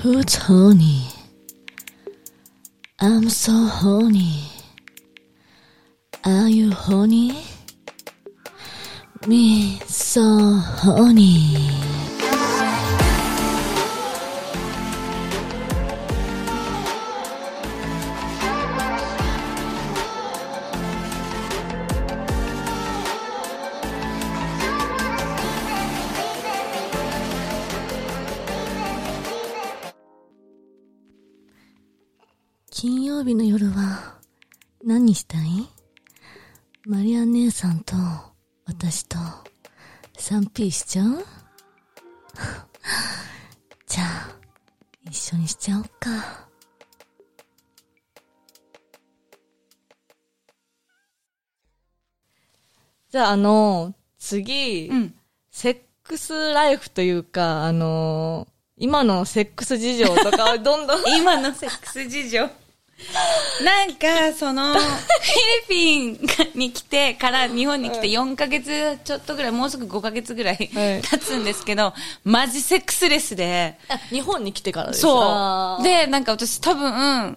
Who's horny? I'm so horny. Are you horny? Me so horny. 金曜日の夜は何したい？マリア姉さんと私と 3P しちゃう？じゃあ一緒にしちゃおっか。じゃあ、あの、次、うん。セックスライフというか、あの、今のセックス事情とかをどんどん 今のセックス事情。なんか、その、フィリピンに来てから日本に来て4ヶ月ちょっとぐらい、もうすぐ5ヶ月ぐらいはい。経つんですけど、マジセックスレスで、あ日本に来てからですそう。で、なんか私多分、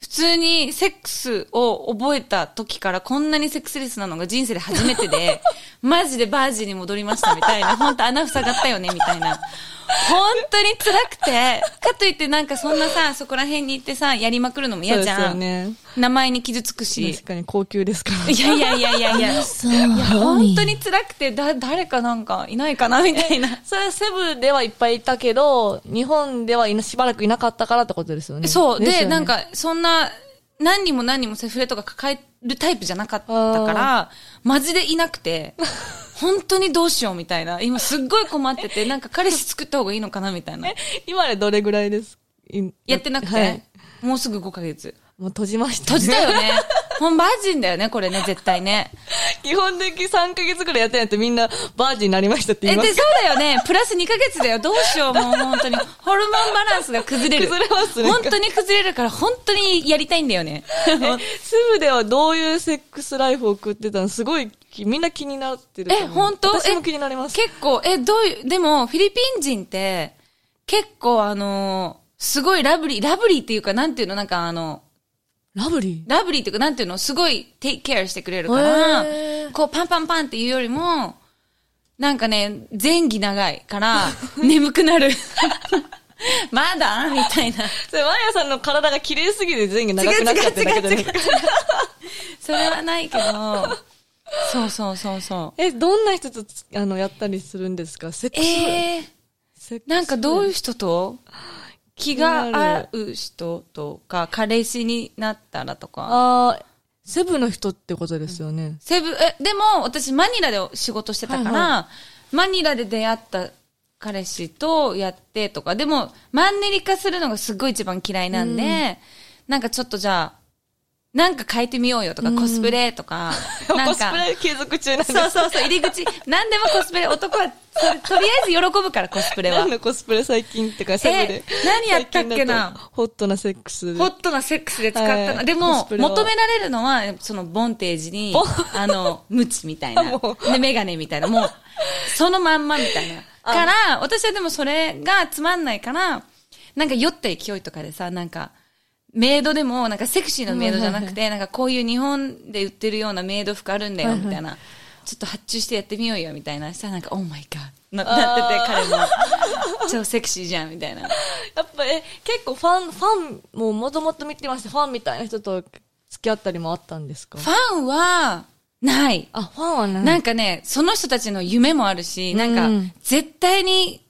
普通にセックスを覚えた時からこんなにセックスレスなのが人生で初めてで、マジでバージンに戻りましたみたいな、本当穴塞がったよねみたいな。本当に辛くて、かといってなんかそんなさ、そこら辺に行ってさ、やりまくるのも嫌じそうですゃん。よね。名前に傷つくし確。かに高級ですから。いやいやいやいやいや。So 本 horny. 当に辛くて、だ、誰かなんかいないかなみたいな。それはセブではいっぱいいたけど、日本ではいなしばらくいなかったからってことですよね。そう。で、すよねなん、か、そんな、何人も何人もセフレとか抱えるタイプじゃなかったから、マジでいなくて、本当にどうしようみたいな。今すっごい困ってて、なんか彼氏作った方がいいのかなみたいな。今でどれぐらいです？いやってなくて、はい。もうすぐ5ヶ月。もう閉じました、閉じたよね。ほんバージンだよね、これね、絶対ね。基本的に3ヶ月ぐらいやってないとみんなバージンになりましたってえ、で、言いますそうだよね。プラス2ヶ月だよ。どうしよう、もう本当に。ホルモンバランスが崩れる。崩れますね本当に崩れるから、本当にやりたいんだよね。えセブではどういうセックスライフを送ってたの？すごいき、みんな気になってる。え、本当？私も気になります。結構、え、どういう、でも、フィリピン人って、結構あのーすごいラブリー、ラブリーっていうか、なんていうの、なんかあの、ラブリー？ラブリーっていうか、なんていうの、すごい、テイクケアしてくれるからこう、パンパンパンっていうよりも、なんかね、前儀長いから、眠くなる。まだ？みたいな。それ、マヤさんの体が綺麗すぎて全員が長くなっちゃってるだけじゃないそれはないけど、そうそうそうそう。え、どんな人とつあの、やったりするんですか？セックス、ええー、なんかどういう人と？気が合う人とか、彼氏になったらとか。あーセブの人ってことですよね。セブ、え、でも私マニラで仕事してたから、はマニラで出会った彼氏とやってとか、でもマンネリ化するのがすっごい一番嫌いなんで、なんかちょっとじゃあ、なんか変えてみようよとか、コスプレとか、なんコスかプ、レ継続中なんですそうそうそう、入り口、なんでもコスプレ、男は、そとりあえず喜ぶから、コスプレは何。のコスプレ最近ってか、セブで。何やったっけな？ホットなセックスで。ホットなセックスで使ったの。はいでも求められるのは、そのボンテージに、あの、ムチみたいな。もで、メガネみたいな。もう、そのまんまみたいな。から、私はでもそれがつまんないから、なんか酔った勢いとかでさ、なんか、メイドでも、なんかセクシーなメイドじゃなくて、なんかこういう日本で売ってるようなメイド服あるんだよ、みたいな。ちょっと発注してやってみようよ、みたいな。したらなんか、オーマイガー。ななってて、彼も。超セクシーじゃん、みたいな。やっぱ、え、結構ファン、ファンももともと見てまして、ファンみたいな人と付き合ったりもあったんですか？ファンは、ない。あ、ファンはない。なんかね、その人たちの夢もあるし、なんかうん、絶対に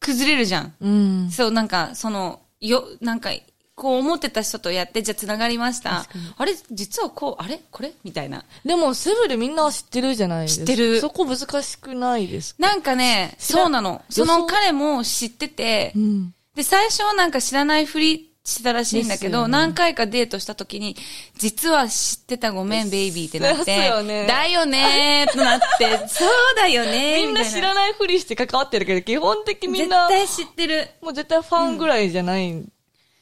崩れるじゃん。うん。そう、なんか、その、よ、なんか、こう思ってた人とやって、じゃあ繋がりました。あれ？実はこう、あれ？これ？みたいな。でも、セブでみんな知ってるじゃないですか。知ってるそこ難しくないですか？なんかね、そうなの。その彼も知ってて、ん。で、最初はなんか知らないふりしてたらしいんだけど、ね何回かデートした時に、実は知ってたごめん、ベイビーってなって、よねだよねーってなって、そうだよねーみんな知らないふりして関わってるけど、基本的みんな、絶対知ってる。もう絶対ファンぐらいじゃない、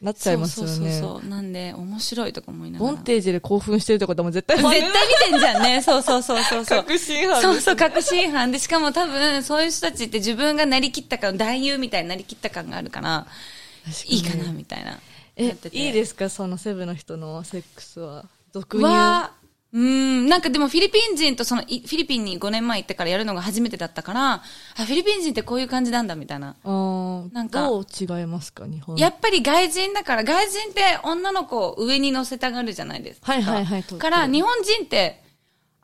なっちゃいますよね。そうそうそう。なんで、面白いとか思いながら。ボンテージで興奮してるってことはもう絶対絶対見てんじゃんね。そうそうそうそうそう。確信犯そうそう、確信犯で、しかも多分、そういう人たちって自分がなりきった感、男優みたいになりきった感があるから、いいかなみたいな。えいいですかそのセブの人のセックスは。俗に。は、うーん、なんかでもフィリピン人とその、いフィリピンに5年前行ってからやるのが初めてだったから、あ、フィリピン人ってこういう感じなんだみたいな。あーなんかどう違いますか日本。やっぱり外人だから、外人って女の子を上に乗せたがるじゃないですか。はいはいはいから、日本人って、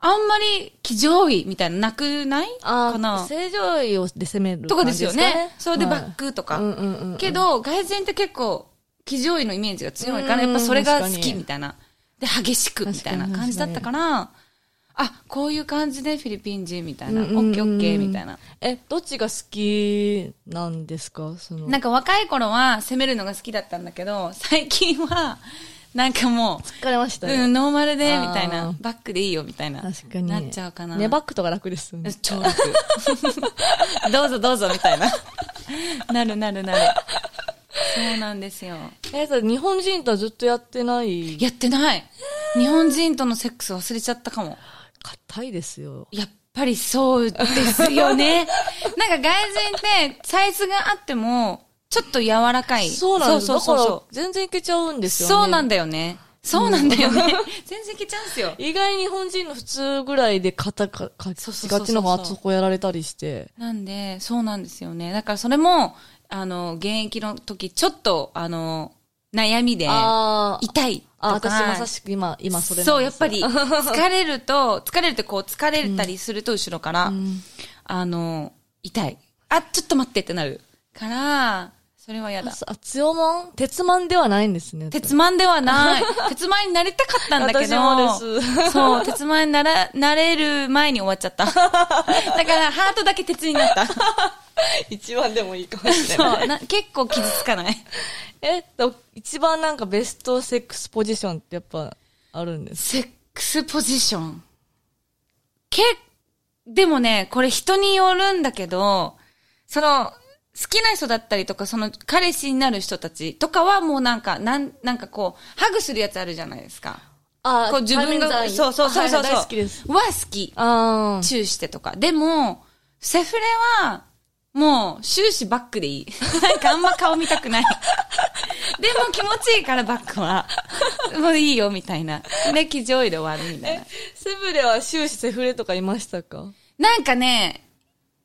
あんまり気上位みたいな、なくない？かな？正常位をで攻めるとかですよね。それでバはいックとか。けど、外人って結構、気上位のイメージが強いから、うんやっぱそれが好きみたいな。で、激しくみたいな感じだったから、あ、こういう感じでフィリピン人みたいな、オうんうんうんッケーオッケーみたいな。え、どっちが好きなんですか？その。なんか若い頃は攻めるのが好きだったんだけど、最近は、なんかも疲れましたう、ね。うん、ノーマルで、みたいな、バックでいいよ、みたいな。確かに。なっちゃうかな。ね、バックとか楽ですよね。超楽。どうぞどうぞ、みたいな。なるなるなる。そうなんですよ。え、それ日本人とはずっとやってない？やってない。日本人とのセックス忘れちゃったかも。硬いですよ。やっぱりそうですよね。なんか外人ってサイズがあっても、ちょっと柔らかい。そうなんですそうそうそう全然いけちゃうんですよね。そうなんだよね。そうなんだよね。全然いけちゃうんすよ。意外に日本人の普通ぐらいで硬か、かそうそうそうそうがちの方があそこやられたりして。なんで、そうなんですよね。だからそれも、あの、現役の時、ちょっと、あの、悩みで、痛い。あ、私まさしく今、今それそう、やっぱり、疲れると、疲れるってこう、疲れたりすると、後ろから、あの、痛い。あ、ちょっと待ってってなる。から、それは嫌だ。あ、強マン鉄マンではないんですね。鉄マンではない。鉄マンになりたかったんだけど。私もですそう、鉄マンになら、なれる前に終わっちゃった。だから、ハートだけ鉄になった。一番でもいいかもしれそない。う、な結構傷つかない。え、だ一番なんかベストセックスポジションってやっぱあるんですセックスポジション。け、でもね、これ人によるんだけど、その、好きな人だったりとか、その彼氏になる人たちとかはもうなんか、なん、なんかこう、ハグするやつあるじゃないですか。あこう自分が、そうそうそうそう。大好きです。は好き。あチューしてとか。でも、セフレは、もう、終始バックでいい。なんかあんま顔見たくない。でも気持ちいいからバックは。もういいよ、みたいな。で、騎乗位で終わるみたいな。セブレは終始セフレとかいましたか？なんかね、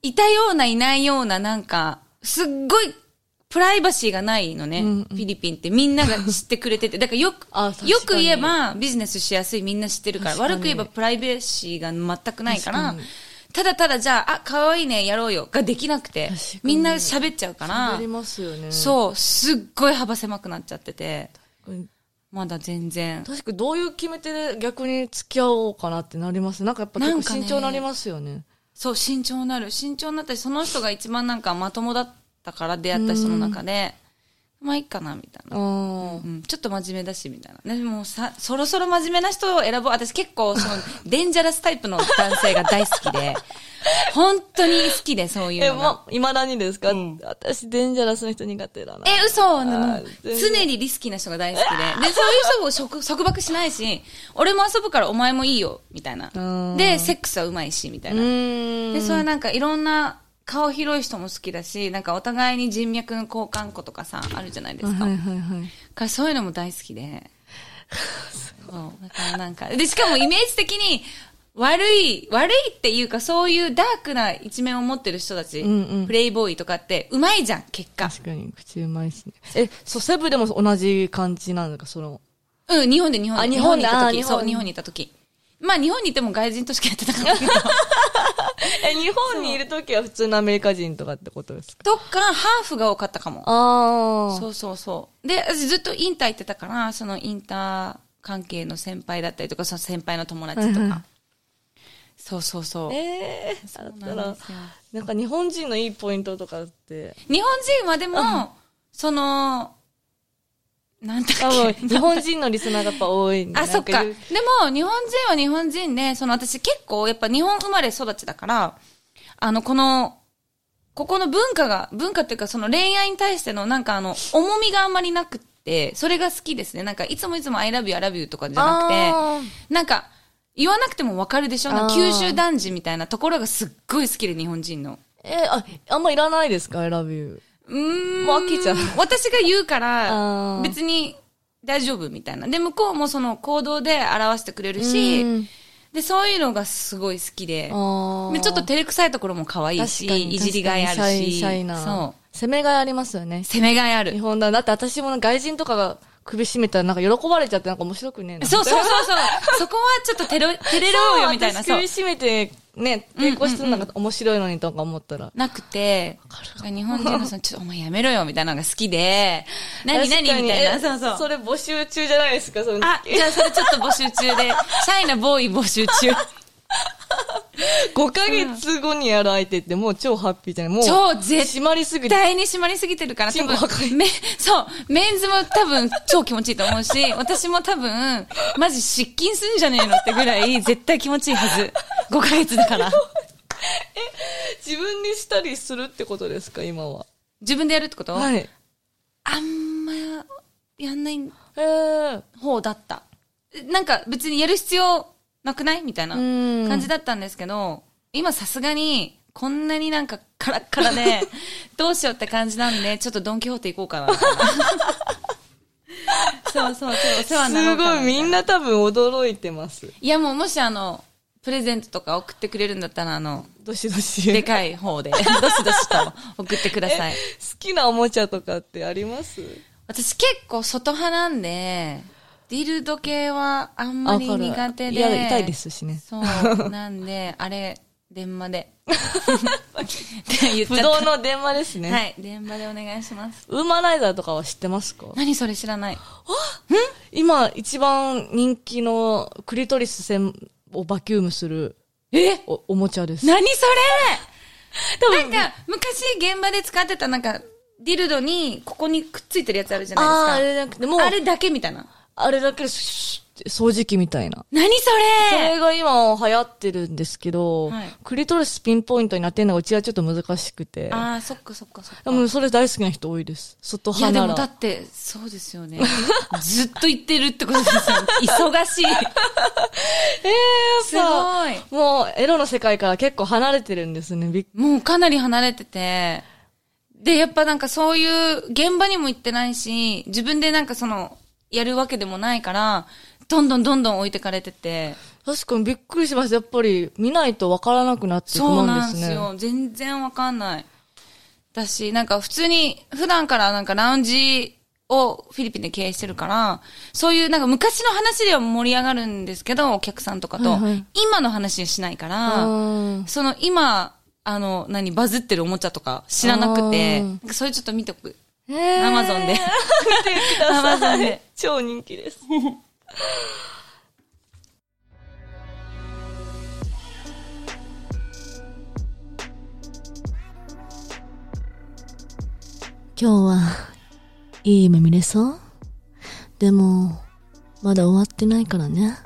いたようないないような、なんか、すっごい、プライバシーがないのね、うんうんフィリピンってみんなが知ってくれてて。だからよくよく言えばビジネスしやすいみんな知ってるから、悪く言えばプライベーシーが全くないからただただじゃあ、あ、可愛いね、やろうよ、ができなくてみんな喋っちゃうからや、りますよね。そう、すっごい幅狭くなっちゃってて、うん。まだ全然。確かどういう決め手で逆に付き合おうかなってなります？なんかやっぱ結構慎重になりますよね。そう、慎重になる。慎重になったし、その人が一番なんかまともだったから出会った人の中で、まあいいかな、みたいな。あうん、ちょっと真面目だし、みたいな。でもさ、そろそろ真面目な人を選ぼう。私結構、その、デンジャラスタイプの男性が大好きで、本当に好きで、そういうえ、のが。ま、未だにですか、ん私デンジャラスの人苦手だな。え、嘘常にリスキーな人が大好きで。で、そういう人を束束縛しないし、俺も遊ぶからお前もいいよ、みたいなうん。で、セックスはうまいし、みたいうな。で、それはなんかいろんな顔広い人も好きだし、なんかお互いに人脈の交換庫とかさ、あるじゃないですか。はいはいはい。からそういうのも大好きで。そう。だからなんか、で、しかもイメージ的に、悪い、悪いっていうか、そういうダークな一面を持ってる人たち、うんうんプレイボーイとかって、うまいじゃん、結果。確かに、口うまいしね。え、そう、セブでも同じ感じなのか、その。うん、日本で日本で。あ日本でに行った時。あ日本そう、日本に行った時。まあ、日本にいても外人としかやってなかったけど。え、日本にいるときは普通のアメリカ人とかってことですか？とか、ハーフが多かったかも。ああ。そうそうそう。で、私ずっとインター行ってたから、そのインター関係の先輩だったりとか、その先輩の友達とか。そうそうそう。ええー、そうだったらなんか日本人のいいポイントとかって、日本人はでも、その、なんだっけ？日本人のリスナーがやっぱ多いんで。あ、そっか。でも、日本人は日本人で、その私結構、やっぱ日本生まれ育ちだから、あの、この、ここの文化が、文化っていうかその恋愛に対してのなんかあの、重みがあんまりなくって、それが好きですね。なんかいつもいつも I love you, I love you とかじゃなくあて、なんか、言わなくてもわかるでしょ？なんかあー九州男児みたいなところがすっごい好きで、日本人の。えーあ、あんまいらないですか ?I love you. うーん。もう飽きちゃう私が言うかあらー、別に大丈夫みたいな。で、向こうもその行動で表してくれるうしん、で、そういうのがすごい好きで、ちょっと照れくさいところも可愛いし、いじりがいあるし、シャイなそう。攻めがいありますよね。攻めがいある日。本だ。だって私も外人とかが首絞めたらなんか喜ばれちゃってなんか面白くねえな。そうそうそうそう。そこはちょっと照れ、照れろよみたいな、首。絞めてね、抵抗してるのが面白いのにとか思ったら。なくて、日本人のその、ちょっとお前やめろよみたいなのが好きで、何何みたいな。えそうそう。それ募集中じゃないですか、そのあ、じゃあそれちょっと募集中で、シャイなボーイ募集中。5ヶ月後にやる相手ってもう超ハッピーじゃないもう、超絶締まりすぎて。絶対に締まりすぎてるから、多分、め、そう、メンズも多分超気持ちいいと思うし、私も多分、マジ失禁すんじゃねえのってぐらい、絶対気持ちいいはず。5ヶ月だから。自分にしたりするってことですか、今は？自分でやるってこと？はい。あんま、やんない。方だった。なんか別にやる必要なくない？みたいなうん感じだったんですけど、今さすがに、こんなになんかカラッカラで、どうしようって感じなんで、ちょっとドンキホーテ行こうかな。そ うそうそう、お世話になろすごい、みんな多分驚いてます。いやもうもしあの、プレゼントとか送ってくれるんだったら、あの、どしどし。でかい方で、どしどしと送ってください。好きなおもちゃとかってあります？私結構外派なんで、ディルド系はあんまり苦手で。いや、痛いですしね。そう。なんで、あれ、電話で。不動の電話ですね。はい、電話でお願いします。ウーマナイザーとかは知ってますか？何それ知らない。今、一番人気のクリトリス線をバキュームするえ？おおもちゃです。何それ？なんか、昔現場で使ってたなんか、ディルドに、ここにくっついてるやつあるじゃないですれじゃなくて、もう、か。あれだけみたいな。あれだけでシュッて掃除機みたいな。何そそれれが今流行ってるんですけど、はいクリトリスピンポイントになってんのがうちはちょっと難しくて。ああ、そっかそっかそっか。でもそれ大好きな人多いです。外いやでもだ。って、そうですよね。ずっと言ってるってことですよ。忙しい。えー、すごい。ぱもうエロの世界から結構離れてるんですね。びっもうかなり離れてて、で、やっぱなんかそういう現場にも行ってないし、自分でなんかその、やるわけでもないから、どんどんどんどん置いてかれてて、確かにびっくりしました。やっぱり見ないとわからなくなっていくもそうんなですね。んですよ。全然わかんない。だし、なんか普通に、普段からなんかラウンジをフィリピンで経営してるから、そういうなんか昔の話では盛り上がるんですけど、お客さんとかと、はいはい今の話はしないから、うんその今、あの、何、バズってるおもちゃとか知らなくて、それちょっと見ておく。えーアマゾンで。見てください。Amazon で超人気です。今日は、いい夢見れそう？でも、まだ終わってないからね。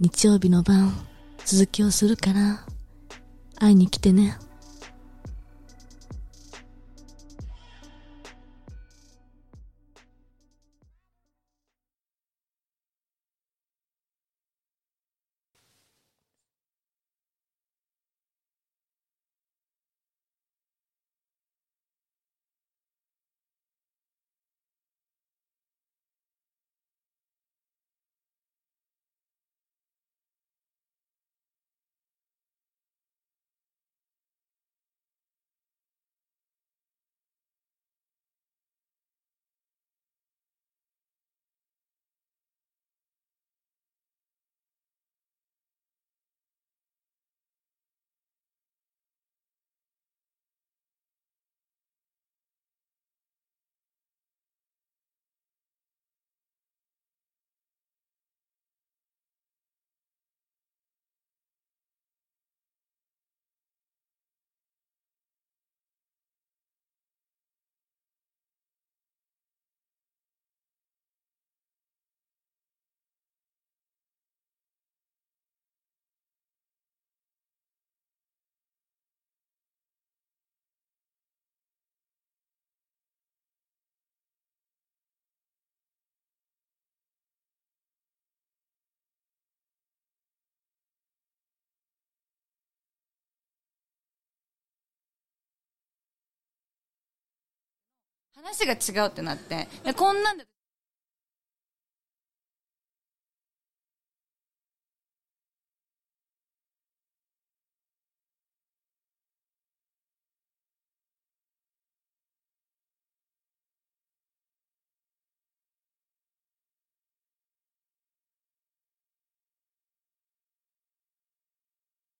日曜日の晩、続きをするから、会いに来てね。話が違うってなって。こんなんで